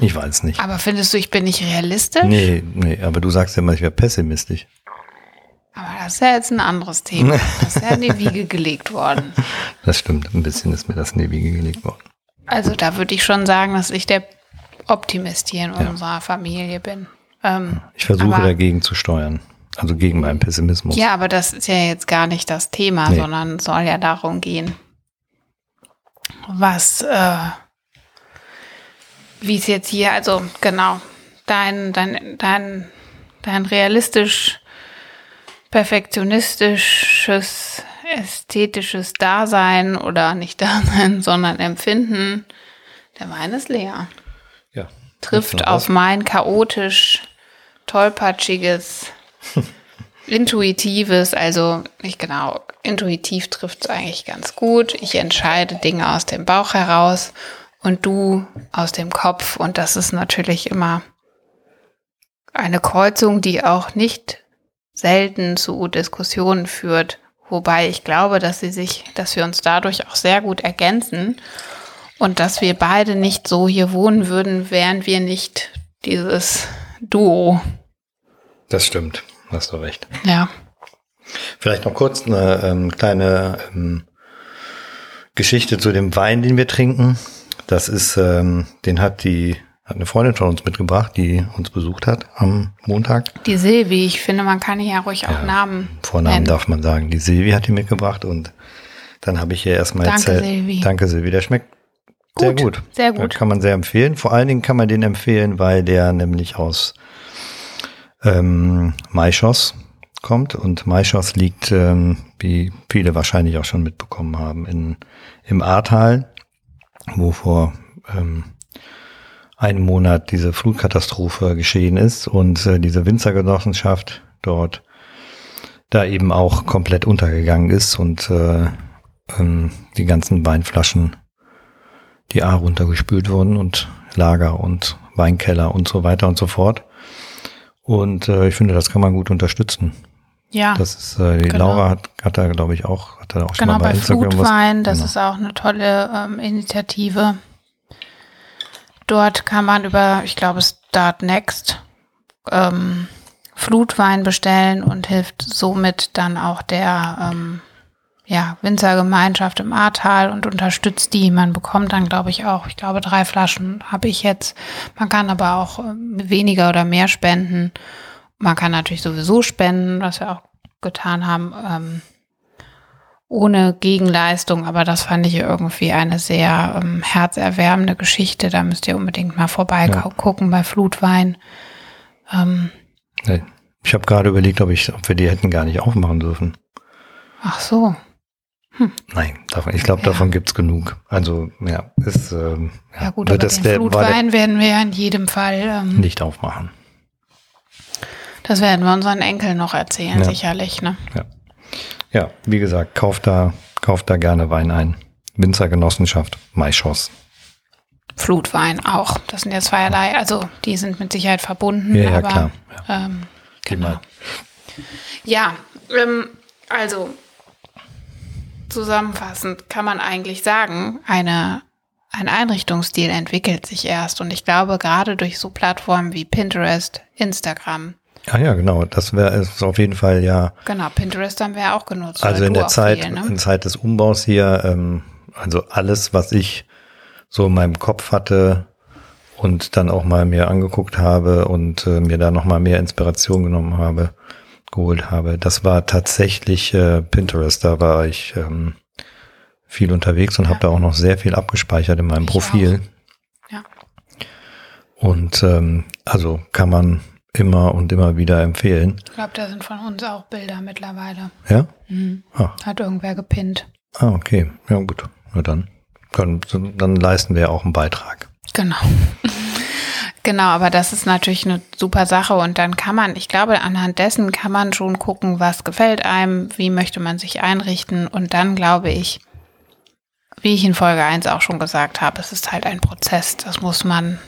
Ich weiß nicht. Aber findest du, ich bin nicht realistisch? Nee, nee, aber du sagst ja immer, ich wäre pessimistisch. Aber das ist ja jetzt ein anderes Thema. Das ist ja in die Wiege <laughs> gelegt worden. Das stimmt, ein bisschen ist mir das in die Wiege gelegt worden. Also da würde ich schon sagen, dass ich der Optimist hier in ja. unserer Familie bin. Ähm, ich versuche dagegen zu steuern. Also gegen meinen Pessimismus. Ja, aber das ist ja jetzt gar nicht das Thema, nee. sondern soll ja darum gehen, was äh, wie es jetzt hier, also genau, dein, dein, dein, dein realistisch, perfektionistisches, ästhetisches Dasein oder nicht Dasein, <laughs> sondern Empfinden, der Wein ist leer. Ja. Trifft auf mein chaotisch, tollpatschiges, intuitives, also nicht genau, intuitiv trifft es eigentlich ganz gut. Ich entscheide Dinge aus dem Bauch heraus und du aus dem Kopf. Und das ist natürlich immer eine Kreuzung, die auch nicht selten zu Diskussionen führt. Wobei ich glaube, dass sie sich, dass wir uns dadurch auch sehr gut ergänzen und dass wir beide nicht so hier wohnen würden, wären wir nicht dieses Duo. Das stimmt, hast du recht. Ja. Vielleicht noch kurz eine ähm, kleine ähm, Geschichte zu dem Wein, den wir trinken. Das ist, ähm, den hat die hat eine Freundin von uns mitgebracht, die uns besucht hat am Montag. Die Silvi, ich finde, man kann hier ruhig auch ja, Namen. Vornamen nennen. darf man sagen. Die Silvi hat die mitgebracht und dann habe ich ihr erstmal Danke, erzählt. Silvi. Danke, Silvi. Der schmeckt gut, sehr gut. Sehr gut. Da kann man sehr empfehlen. Vor allen Dingen kann man den empfehlen, weil der nämlich aus ähm, Maischoss kommt und Maischoss liegt, ähm, wie viele wahrscheinlich auch schon mitbekommen haben, in, im Ahrtal wo vor ähm, einem Monat diese Flutkatastrophe geschehen ist und äh, diese Winzergenossenschaft dort da eben auch komplett untergegangen ist und äh, ähm, die ganzen Weinflaschen die A runtergespült wurden und Lager und Weinkeller und so weiter und so fort. Und äh, ich finde, das kann man gut unterstützen. Ja. Das ist, äh, die genau. Laura hat, hat da, glaube ich, auch, hat da auch schon genau, mal bei, bei Instagram Flutwein, was, das genau. ist auch eine tolle ähm, Initiative. Dort kann man über, ich glaube, Start Next ähm, Flutwein bestellen und hilft somit dann auch der ähm, ja, Winzergemeinschaft im Ahrtal und unterstützt die. Man bekommt dann, glaube ich, auch, ich glaube, drei Flaschen habe ich jetzt. Man kann aber auch ähm, weniger oder mehr spenden. Man kann natürlich sowieso spenden, was wir auch getan haben. Ähm, ohne Gegenleistung, aber das fand ich irgendwie eine sehr ähm, herzerwärmende Geschichte. Da müsst ihr unbedingt mal vorbeigucken ja. bei Flutwein. Ähm, ich habe gerade überlegt, ob, ich, ob wir die hätten gar nicht aufmachen dürfen. Ach so. Hm. Nein, davon, ich glaube, ja. davon gibt's genug. Also, ja, ist. Ähm, ja, ja, gut, aber das, den Flutwein werden wir ja in jedem Fall ähm, nicht aufmachen. Das werden wir unseren Enkeln noch erzählen, ja. sicherlich. Ne? Ja. ja, wie gesagt, kauft da, kauft da gerne Wein ein. Winzergenossenschaft, Maischoss. Flutwein auch. Das sind ja zweierlei. Also die sind mit Sicherheit verbunden. Ja, ja aber, klar. Ja. Ähm, genau. Ja, ähm, also zusammenfassend kann man eigentlich sagen, eine, ein Einrichtungsstil entwickelt sich erst. Und ich glaube, gerade durch so Plattformen wie Pinterest, Instagram, Ah ja, genau. Das wäre auf jeden Fall ja. Genau, Pinterest haben wir ja auch genutzt. Also in der Zeit, viel, ne? in Zeit des Umbaus hier, ähm, also alles, was ich so in meinem Kopf hatte und dann auch mal mir angeguckt habe und äh, mir da noch mal mehr Inspiration genommen habe, geholt habe, das war tatsächlich äh, Pinterest. Da war ich ähm, viel unterwegs und ja. habe da auch noch sehr viel abgespeichert in meinem ich Profil. Auch. Ja. Und ähm, also kann man immer und immer wieder empfehlen. Ich glaube, da sind von uns auch Bilder mittlerweile. Ja? Mhm. Ah. Hat irgendwer gepinnt. Ah, okay. Ja, gut. Na dann. Können, dann leisten wir auch einen Beitrag. Genau. Genau, aber das ist natürlich eine super Sache und dann kann man, ich glaube, anhand dessen kann man schon gucken, was gefällt einem, wie möchte man sich einrichten und dann glaube ich, wie ich in Folge 1 auch schon gesagt habe, es ist halt ein Prozess, das muss man,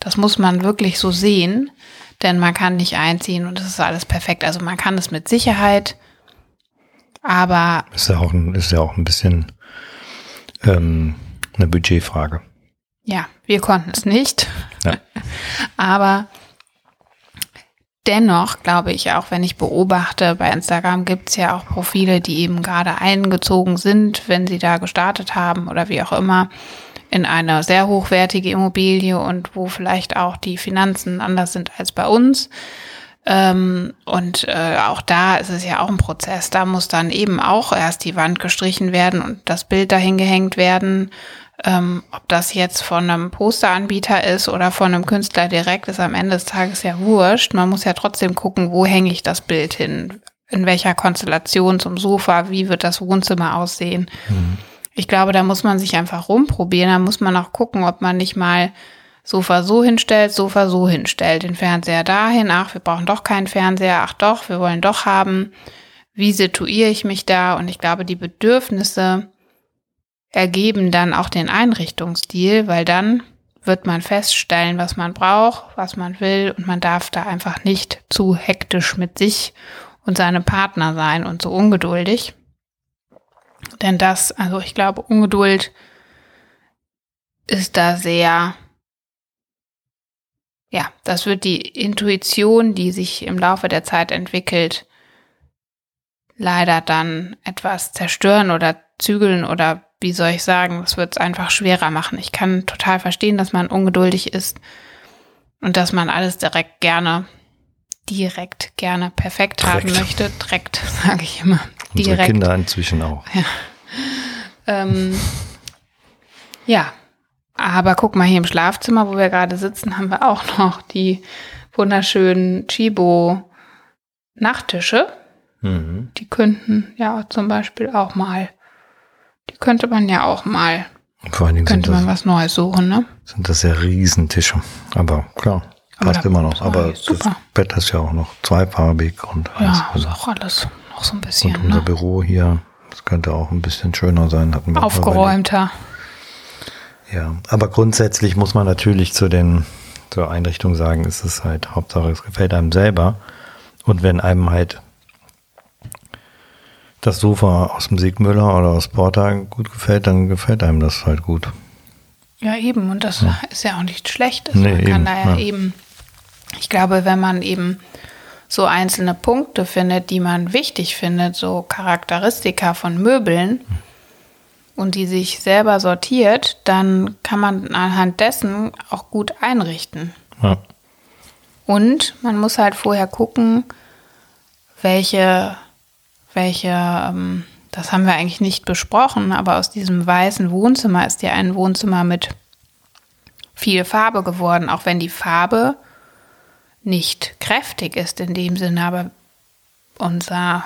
das muss man wirklich so sehen denn man kann nicht einziehen und es ist alles perfekt. Also man kann es mit Sicherheit, aber. Ist ja auch ein, ist ja auch ein bisschen ähm, eine Budgetfrage. Ja, wir konnten es nicht. Ja. <laughs> aber dennoch glaube ich, auch wenn ich beobachte, bei Instagram gibt es ja auch Profile, die eben gerade eingezogen sind, wenn sie da gestartet haben oder wie auch immer in eine sehr hochwertige Immobilie und wo vielleicht auch die Finanzen anders sind als bei uns. Ähm, und äh, auch da ist es ja auch ein Prozess. Da muss dann eben auch erst die Wand gestrichen werden und das Bild dahin gehängt werden. Ähm, ob das jetzt von einem Posteranbieter ist oder von einem Künstler direkt, ist am Ende des Tages ja wurscht. Man muss ja trotzdem gucken, wo hänge ich das Bild hin? In welcher Konstellation zum Sofa? Wie wird das Wohnzimmer aussehen? Mhm. Ich glaube, da muss man sich einfach rumprobieren. Da muss man auch gucken, ob man nicht mal Sofa so hinstellt, Sofa so hinstellt, den Fernseher dahin. Ach, wir brauchen doch keinen Fernseher. Ach doch, wir wollen doch haben. Wie situiere ich mich da? Und ich glaube, die Bedürfnisse ergeben dann auch den Einrichtungsstil, weil dann wird man feststellen, was man braucht, was man will und man darf da einfach nicht zu hektisch mit sich und seinem Partner sein und so ungeduldig. Denn das, also ich glaube, Ungeduld ist da sehr, ja, das wird die Intuition, die sich im Laufe der Zeit entwickelt, leider dann etwas zerstören oder zügeln oder wie soll ich sagen, das wird es einfach schwerer machen. Ich kann total verstehen, dass man ungeduldig ist und dass man alles direkt gerne, direkt gerne perfekt direkt. haben möchte. Direkt, <laughs> sage ich immer. Unsere direkt. Kinder inzwischen auch. Ja. Ähm, ja, aber guck mal, hier im Schlafzimmer, wo wir gerade sitzen, haben wir auch noch die wunderschönen Chibo Nachttische. Mhm. Die könnten ja zum Beispiel auch mal, die könnte man ja auch mal, Vor allen Dingen könnte man das, was Neues suchen, ne? Sind das ja Riesentische. Aber klar, passt immer noch. Aber das Bett ist ja auch noch zweifarbig und alles. Ja, ist auch alles noch so ein bisschen. Und unser ne? Büro hier, das könnte auch ein bisschen schöner sein. Hatten wir Aufgeräumter. Ja, aber grundsätzlich muss man natürlich zu den zur Einrichtung sagen, ist es halt Hauptsache, es gefällt einem selber. Und wenn einem halt das Sofa aus dem Siegmüller oder aus Porta gut gefällt, dann gefällt einem das halt gut. Ja, eben. Und das ja. ist ja auch nichts Schlechtes. Nee, man kann eben, da ja, ja eben, ich glaube, wenn man eben so einzelne Punkte findet, die man wichtig findet, so Charakteristika von Möbeln und die sich selber sortiert, dann kann man anhand dessen auch gut einrichten. Ja. Und man muss halt vorher gucken, welche, welche, ähm, das haben wir eigentlich nicht besprochen, aber aus diesem weißen Wohnzimmer ist ja ein Wohnzimmer mit viel Farbe geworden, auch wenn die Farbe nicht kräftig ist in dem Sinne, aber unser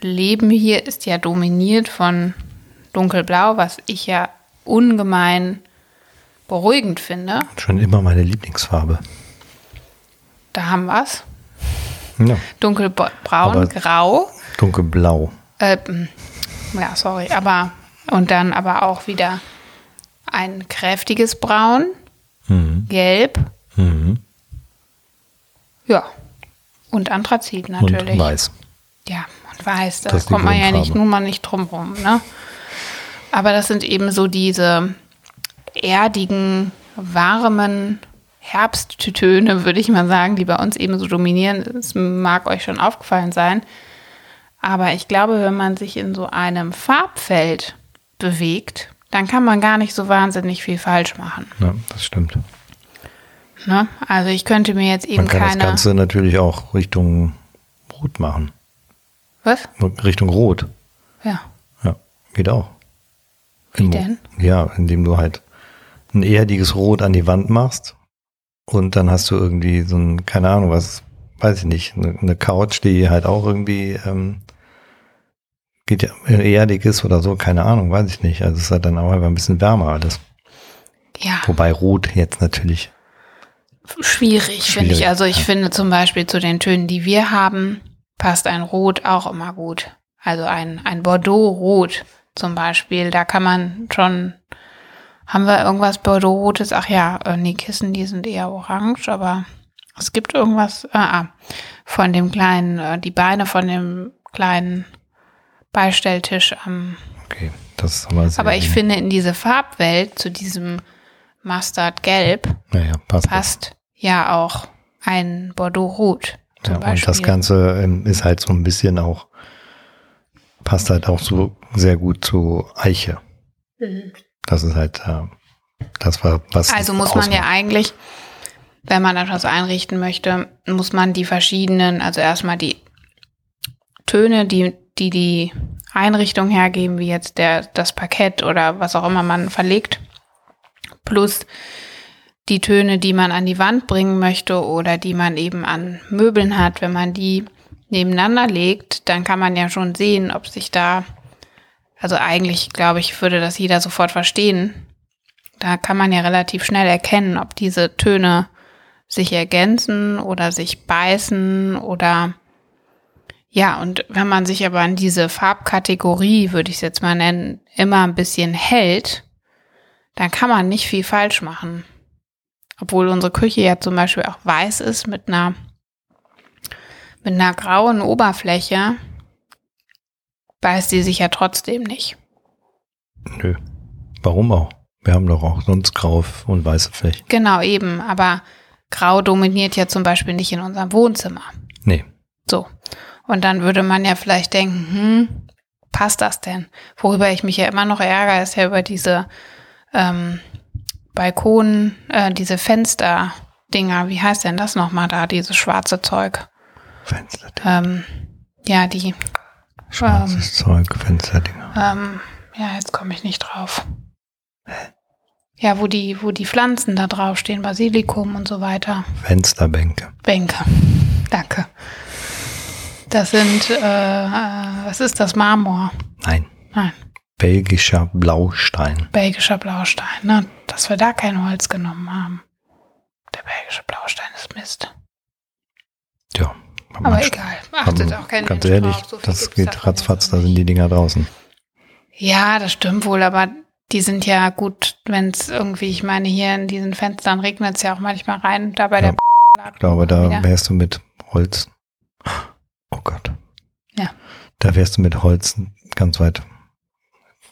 Leben hier ist ja dominiert von dunkelblau, was ich ja ungemein beruhigend finde. Schon immer meine Lieblingsfarbe. Da haben wir es. Ja. Dunkelbraun, Aber- grau. Dunkelblau. Äh, ja, sorry, aber und dann aber auch wieder ein kräftiges Braun, Mhm. Gelb, Mhm. ja. Und Anthrazit natürlich. Und weiß. Ja, und weiß, da kommt man ja nicht, nun mal nicht drum rum, ne? Aber das sind eben so diese erdigen, warmen Herbsttöne, würde ich mal sagen, die bei uns eben so dominieren. Es mag euch schon aufgefallen sein. Aber ich glaube, wenn man sich in so einem Farbfeld bewegt, dann kann man gar nicht so wahnsinnig viel falsch machen. Ja, das stimmt. Ne? Also ich könnte mir jetzt eben Man kann das keine. Ganze natürlich auch Richtung Rot machen. was? Richtung Rot. Ja. Ja, geht auch. Wie Im- denn? Ja, indem du halt ein erdiges Rot an die Wand machst und dann hast du irgendwie so ein, keine Ahnung was, weiß ich nicht, eine, eine Couch, die halt auch irgendwie ähm, geht ja erdig ist oder so, keine Ahnung, weiß ich nicht. Also es ist halt dann auch einfach ein bisschen wärmer alles. Ja. Wobei Rot jetzt natürlich, Schwierig, finde ich. Also ich ja. finde zum Beispiel zu den Tönen, die wir haben, passt ein Rot auch immer gut. Also ein, ein Bordeaux-Rot zum Beispiel, da kann man schon, haben wir irgendwas Bordeaux-Rotes? Ach ja, äh, die Kissen, die sind eher orange, aber es gibt irgendwas, ah, ah, von dem kleinen, äh, die Beine von dem kleinen Beistelltisch am okay, das ist aber sehr, aber ich finde, in diese Farbwelt, zu diesem Mustard-Gelb, naja, passt. passt ja auch ein Bordeaux-Rot zum Ja, Beispiel. und das Ganze ähm, ist halt so ein bisschen auch, passt halt auch so sehr gut zu Eiche. Das ist halt äh, das war was. Also muss man ja eigentlich, wenn man etwas einrichten möchte, muss man die verschiedenen, also erstmal die Töne, die die, die Einrichtung hergeben, wie jetzt der, das Parkett oder was auch immer man verlegt, plus die Töne, die man an die Wand bringen möchte oder die man eben an Möbeln hat, wenn man die nebeneinander legt, dann kann man ja schon sehen, ob sich da, also eigentlich glaube ich, würde das jeder sofort verstehen, da kann man ja relativ schnell erkennen, ob diese Töne sich ergänzen oder sich beißen oder ja, und wenn man sich aber an diese Farbkategorie, würde ich es jetzt mal nennen, immer ein bisschen hält, dann kann man nicht viel falsch machen. Obwohl unsere Küche ja zum Beispiel auch weiß ist mit einer, mit einer grauen Oberfläche, beißt die sich ja trotzdem nicht. Nö. Warum auch? Wir haben doch auch sonst graue und weiße Flächen. Genau, eben. Aber grau dominiert ja zum Beispiel nicht in unserem Wohnzimmer. Nee. So. Und dann würde man ja vielleicht denken, hm, passt das denn? Worüber ich mich ja immer noch ärgere, ist ja über diese ähm, Balkon, äh, diese Fenster-Dinger. Wie heißt denn das nochmal da, dieses schwarze Zeug? Fenster. Ähm, ja, die, Schwarzes Zeug, Fensterdinger. ähm, ja, jetzt komme ich nicht drauf. Ja, wo die, wo die Pflanzen da draufstehen, Basilikum und so weiter. Fensterbänke. Bänke. Danke. Das sind, äh, äh, was ist das? Marmor. Nein. Nein, Blaustein. belgischer Blaustein. Ne? Dass wir da kein Holz genommen haben. Der belgische Blaustein ist Mist. Ja. Aber man- egal. Achtet aber auch kein Ganz Mensch ehrlich, drauf. So das geht ratzfatz, da sind die. Dinger draußen. Ja, das stimmt wohl, aber die sind ja gut, wenn es irgendwie, ich meine, hier in diesen Fenstern regnet es ja auch manchmal rein. Da bei Ja. der Ich glaube, da wieder. wärst du mit Holz. Oh Gott. Ja. Da wärst du mit Holz ganz weit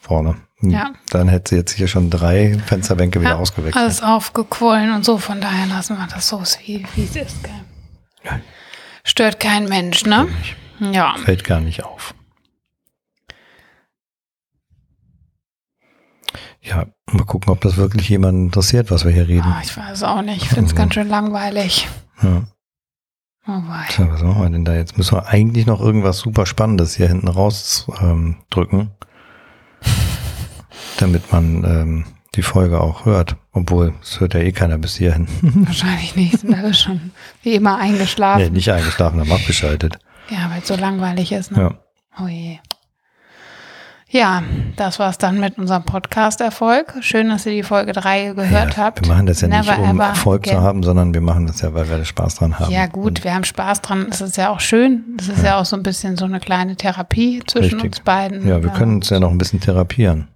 vorne. Ja. Dann hätte sie jetzt hier schon drei Fensterbänke wieder Ja, ausgewechselt. Alles aufgequollen und so, von daher lassen wir das so, wie, es ist. Gell? Stört kein Mensch, ne? Ja. Fällt gar nicht auf. Ja, mal gucken, ob das wirklich jemanden interessiert, was wir hier reden. Ah, ich weiß auch nicht. Ich finde es Mhm. ganz schön langweilig. Ja. Oh wei. Tja, was machen wir denn da jetzt? Müssen wir eigentlich noch irgendwas super Spannendes hier hinten raus ähm, drücken, <laughs> damit man ähm, die Folge auch hört. Obwohl, es hört ja eh keiner bis hierhin. <laughs> Wahrscheinlich nicht. Sind alle schon wie immer eingeschlafen. nee, nicht eingeschlafen, haben abgeschaltet. Ja, weil es so langweilig ist. Ne? Ja. Oh je. Ja, das war's dann mit unserem Podcast-Erfolg. Schön, dass ihr die Folge 3 gehört ja, habt. Wir machen das ja nicht, Never um ever Erfolg zu haben, sondern wir machen das ja, weil wir Spaß dran haben. Ja, gut, wir haben Spaß dran. Es ist ja auch schön. Es ist ja. auch so ein bisschen so eine kleine Therapie zwischen Richtig. uns beiden. Ja, wir können uns ja noch ein bisschen therapieren.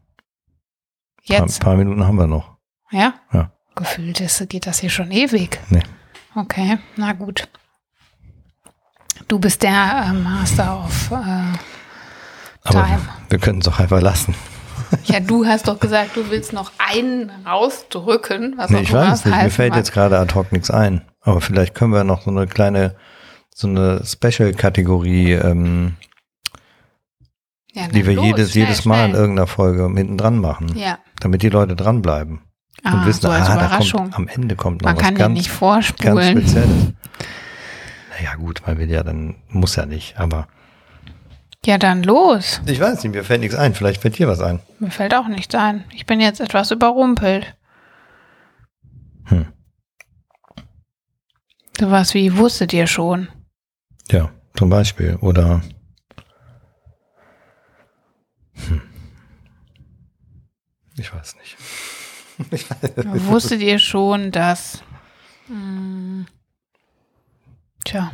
Ein jetzt. paar, paar Minuten haben wir noch. Ja? Ja. Gefühlt ist, geht das hier schon ewig. Nee. Okay, na gut. Du bist der ähm, Master auf. Äh, Aber Time. wir können es auch einfach lassen. <laughs> ja, du hast doch gesagt, du willst noch einen rausdrücken. Was Nee, ich weiß nicht, mir fällt mag. jetzt gerade ad hoc nichts ein. Aber vielleicht können wir noch so eine kleine, so eine Special-Kategorie, ähm, ja, die wir los, jedes, schnell, jedes Mal in schnell. irgendeiner Folge hinten dran machen. Ja, Damit die Leute dranbleiben. ah, und wissen, so ah, da Überraschung. kommt, am Ende kommt noch Man was kann ganz, nicht ganz vorspulen. Spezielles. Naja, gut, weil wir ja dann, muss ja nicht, aber Ja, dann los. ich weiß nicht, mir fällt nichts ein. Vielleicht fällt dir was ein. Mir fällt auch nichts ein. Ich bin jetzt etwas überrumpelt. Hm. Sowas wie, wusstet ihr schon? Ja, zum Beispiel. Oder hm. ich weiß nicht. <laughs> Ich weiß, Wusstet ihr schon, dass. Mh, tja.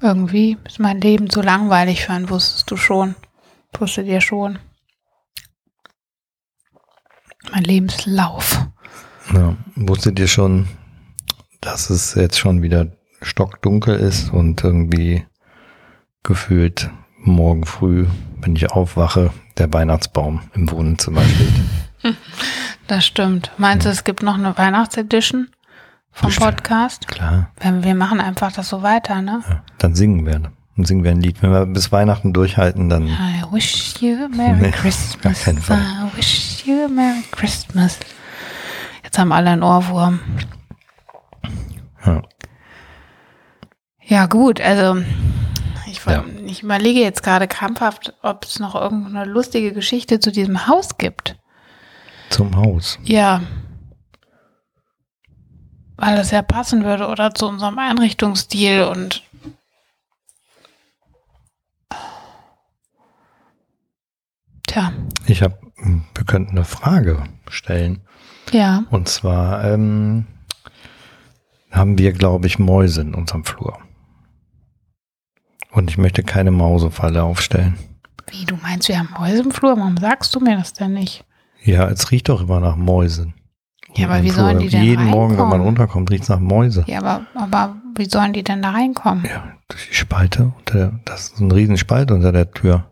Irgendwie ist mein Leben zu langweilig für einen, wusstest du schon. Wusstet ihr schon. Mein Lebenslauf. Ja, wusstet ihr schon, dass es jetzt schon wieder stockdunkel ist und irgendwie gefühlt morgen früh, wenn ich aufwache, der Weihnachtsbaum im Wohnzimmer steht? <laughs> Das stimmt. Meinst du, es gibt noch eine Weihnachtsedition vom Bestimmt. Podcast? Klar. Wir wir machen einfach das so weiter, ne? Ja, dann singen wir. Dann singen wir ein Lied. Wenn wir bis Weihnachten durchhalten, dann I wish you a Merry <laughs> Nee, Christmas. gar Fall. I wish you a Merry Christmas. Jetzt haben alle einen Ohrwurm. ja. Ja, gut, also ich, Ja. ich überlege jetzt gerade krampfhaft, ob es noch irgendeine lustige Geschichte zu diesem Haus gibt. zum Haus. Ja. Weil das ja passen würde oder zu unserem Einrichtungsstil und Tja, Ich habe, wir könnten eine Frage stellen. ja. Und zwar ähm, haben wir, glaube ich, Mäuse in unserem Flur. Und ich möchte keine Mausefalle aufstellen. Wie, du meinst, wir haben Mäuse im Flur? Warum sagst du mir das denn nicht? Ja, es riecht doch immer nach Mäusen. Ja, aber wie sollen die denn Jeden Morgen, wenn man reinkommen? runterkommt, riecht es nach Mäuse. Ja, aber, aber wie sollen die denn da reinkommen? Ja, durch die Spalte. Unter der, das ist ein Riesenspalt unter der Tür.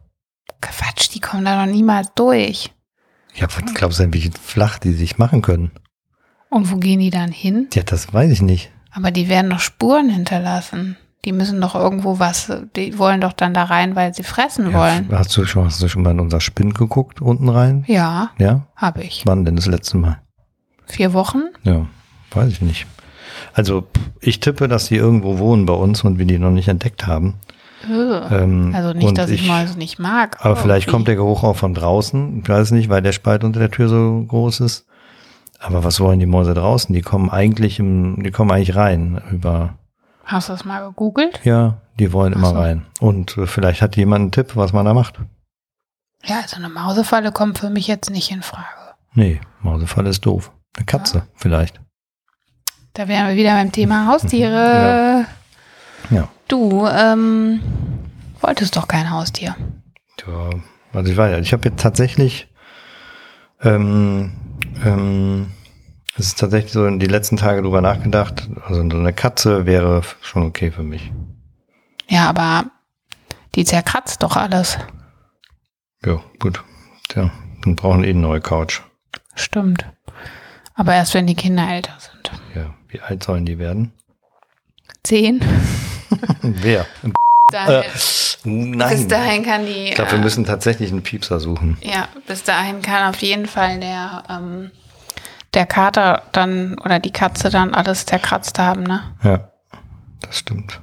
Quatsch, die kommen da doch niemals durch. Ja, was glaubst du denn, wie flach die sich machen können? Und wo gehen die dann hin? Ja, das weiß ich nicht. Aber die werden doch Spuren hinterlassen. Die müssen doch irgendwo was, die wollen doch dann da rein, weil sie fressen Ja, wollen. hast, du schon, hast du schon mal in unser Spind geguckt, unten rein? Ja, Ja? habe ich. Wann denn das letzte Mal? Vier Wochen? Ja, weiß ich nicht. Also ich tippe, dass die irgendwo wohnen bei uns und wir die noch nicht entdeckt haben. Ähm, Also nicht, dass ich, Mäuse nicht mag. Aber vielleicht irgendwie. kommt der Geruch auch von draußen. Ich weiß nicht, weil der Spalt unter der Tür so groß ist. Aber was wollen die Mäuse draußen? Die kommen eigentlich im, die kommen eigentlich rein über, Hast du das mal gegoogelt? ja, die wollen Ach immer so. rein. Und äh, vielleicht hat jemand einen Tipp, was man da macht. Ja, also eine Mausefalle kommt für mich jetzt nicht in Frage. Nee, Mausefalle ist doof. Eine Katze vielleicht. Da wären wir wieder beim Thema Haustiere. <laughs> Ja. Du, ähm, wolltest doch kein Haustier. Ja, also ich weiß ja, ich habe jetzt tatsächlich, ähm, ähm, es ist tatsächlich so in die letzten Tage drüber nachgedacht. Also so eine Katze wäre schon okay für mich. Ja, aber die zerkratzt doch alles. Ja, gut. Tja, dann brauchen wir eh eine neue Couch. Stimmt. Aber erst wenn die Kinder älter sind. Ja, wie alt sollen die werden? Zehn. <laughs> Wer? Dahin, Äh, nein. bis dahin kann die. Ich glaube, wir äh, müssen tatsächlich einen Piepser suchen. Ja, bis dahin kann auf jeden Fall der, ähm, der Kater dann oder die Katze dann alles zerkratzt haben, ne? Ja. Das stimmt.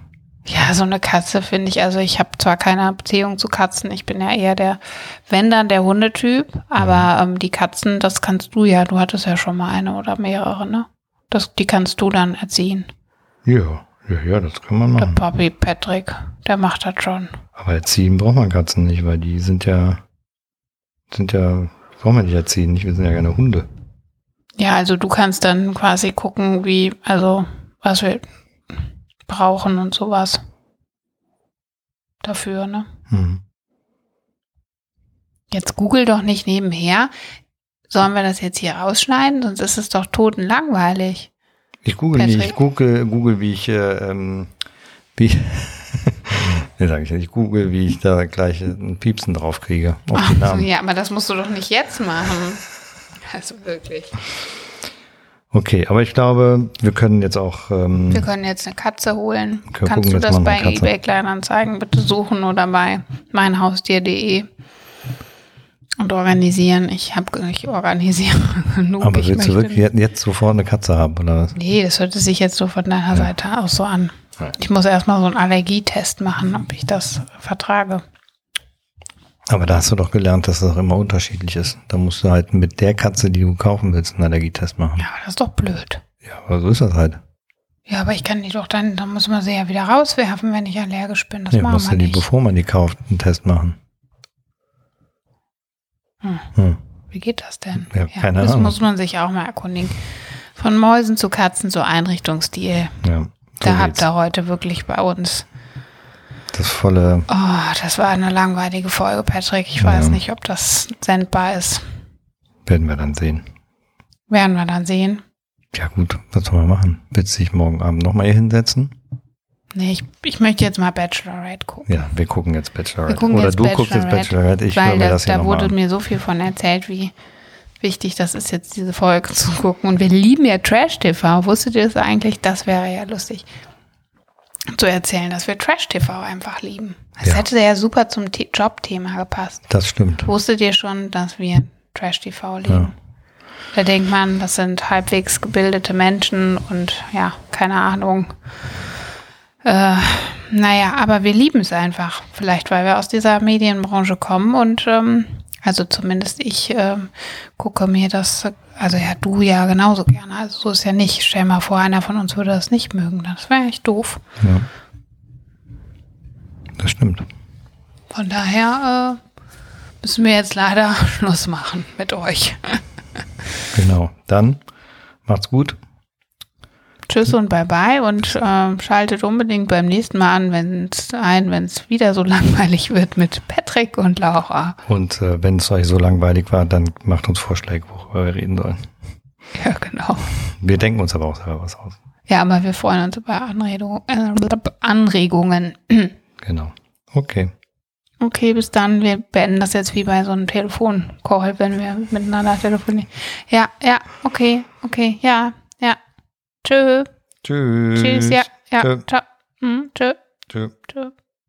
Ja, so eine Katze finde ich, also ich habe zwar keine Beziehung zu Katzen, ich bin ja eher der, wenn dann der Hundetyp, aber ähm, die Katzen, das kannst du ja, du hattest ja schon mal eine oder mehrere, ne? Das, die kannst du dann erziehen. Ja, ja, ja, das kann man Der machen. Bobby Patrick, der macht das schon. Aber erziehen braucht man Katzen nicht, weil die sind ja, sind ja, brauchen wir nicht erziehen, nicht? Wir sind ja keine Hunde. Ja, also du kannst dann quasi gucken, wie, also was wir brauchen und sowas. Dafür, ne? Hm. Jetzt google doch nicht nebenher. Sollen wir das jetzt hier rausschneiden? Sonst ist es doch totenlangweilig. Ich google nicht, Patrick. ich google, google, wie ich, äh, ähm, wie, <laughs> nee, sag ich nicht, ich google, wie ich da gleich ein Piepsen drauf kriege. Ach, ja, aber das musst du doch nicht jetzt machen. Also wirklich. Okay, aber ich glaube, wir können jetzt auch, ähm, Wir können jetzt eine Katze holen. Wir Kannst gucken du das bei eBay Kleinanzeigen bitte suchen oder bei meinhaustier.de und organisieren? Ich habe ich organisiere <laughs> genug. aber ich willst du wirklich jetzt, sofort eine Katze haben, oder was? Nee, das hört sich jetzt so von deiner Seite aus so an. Ja. Ich muss erstmal so einen Allergietest machen, ob ich das vertrage. Aber da hast du doch gelernt, dass das auch immer unterschiedlich ist. Da musst du halt mit der Katze, die du kaufen willst, einen Allergietest machen. Ja, aber das ist doch blöd. Ja, aber so ist das halt. Ja, aber ich kann die doch dann, dann muss man sie ja wieder rauswerfen, wenn ich allergisch bin. Das Ja, machen musst wir du die, nicht. bevor man die kauft, einen Test machen. Hm. Hm. Wie geht das denn? Ja, keine das Ahnung. muss man sich auch mal erkundigen. Von Mäusen zu Katzen zu Einrichtungsstil. Ja, so da habt geht's. ihr heute wirklich bei uns. Das volle, Oh, das war eine langweilige Folge, Patrick. Ich weiß Ja. nicht, ob das sendbar ist. werden wir dann sehen. Werden wir dann sehen. Ja gut, was soll man machen? Willst du dich morgen Abend nochmal hier hinsetzen? Nee, ich, ich möchte jetzt mal Bachelorette gucken. Ja, wir gucken jetzt Bachelorette. gucken Oder jetzt du guckst jetzt Bachelorette, ich weil mir da, das hier da wurde mir so viel von erzählt, wie wichtig das ist, jetzt diese Folge <laughs> zu gucken. Und wir lieben ja Trash-TV. Wusstet ihr das eigentlich? Das wäre ja lustig zu erzählen, dass wir Trash-TV einfach lieben. Das Ja. hätte ja super zum The- Jobthema gepasst. Das stimmt. Wusstet ihr schon, dass wir Trash-TV lieben? Ja. Da denkt man, das sind halbwegs gebildete Menschen und ja, keine Ahnung. Äh, naja, aber wir lieben es einfach. Vielleicht, weil wir aus dieser Medienbranche kommen und ähm, also zumindest ich ähm, gucke mir das, also ja, du ja genauso gerne. Also so ist ja nicht. Stell mal vor, einer von uns würde das nicht mögen. Das wäre echt doof. Ja. Das stimmt. Von daher äh, müssen wir jetzt leider <laughs> Schluss machen mit euch. Genau. Dann macht's gut. Tschüss und bye bye und ähm, schaltet unbedingt beim nächsten Mal an, wenn es ein, wenn es wieder so <laughs> langweilig wird mit Patrick und Laura. Und äh, wenn es euch so langweilig war, dann macht uns Vorschläge, worüber wir reden sollen. Ja, genau. Wir denken uns aber auch selber was aus. Ja, aber wir freuen uns über Anregung, äh, Anregungen. <clears throat> Genau. Okay. Okay, bis dann. Wir beenden das jetzt wie bei so einem Telefoncall, wenn wir miteinander telefonieren. Ja, ja, okay, okay, ja. Tschö. Tschüss. Tschüss, ja, ja. Tschö. Ciao. Hm, tschö, Tschö. tschö.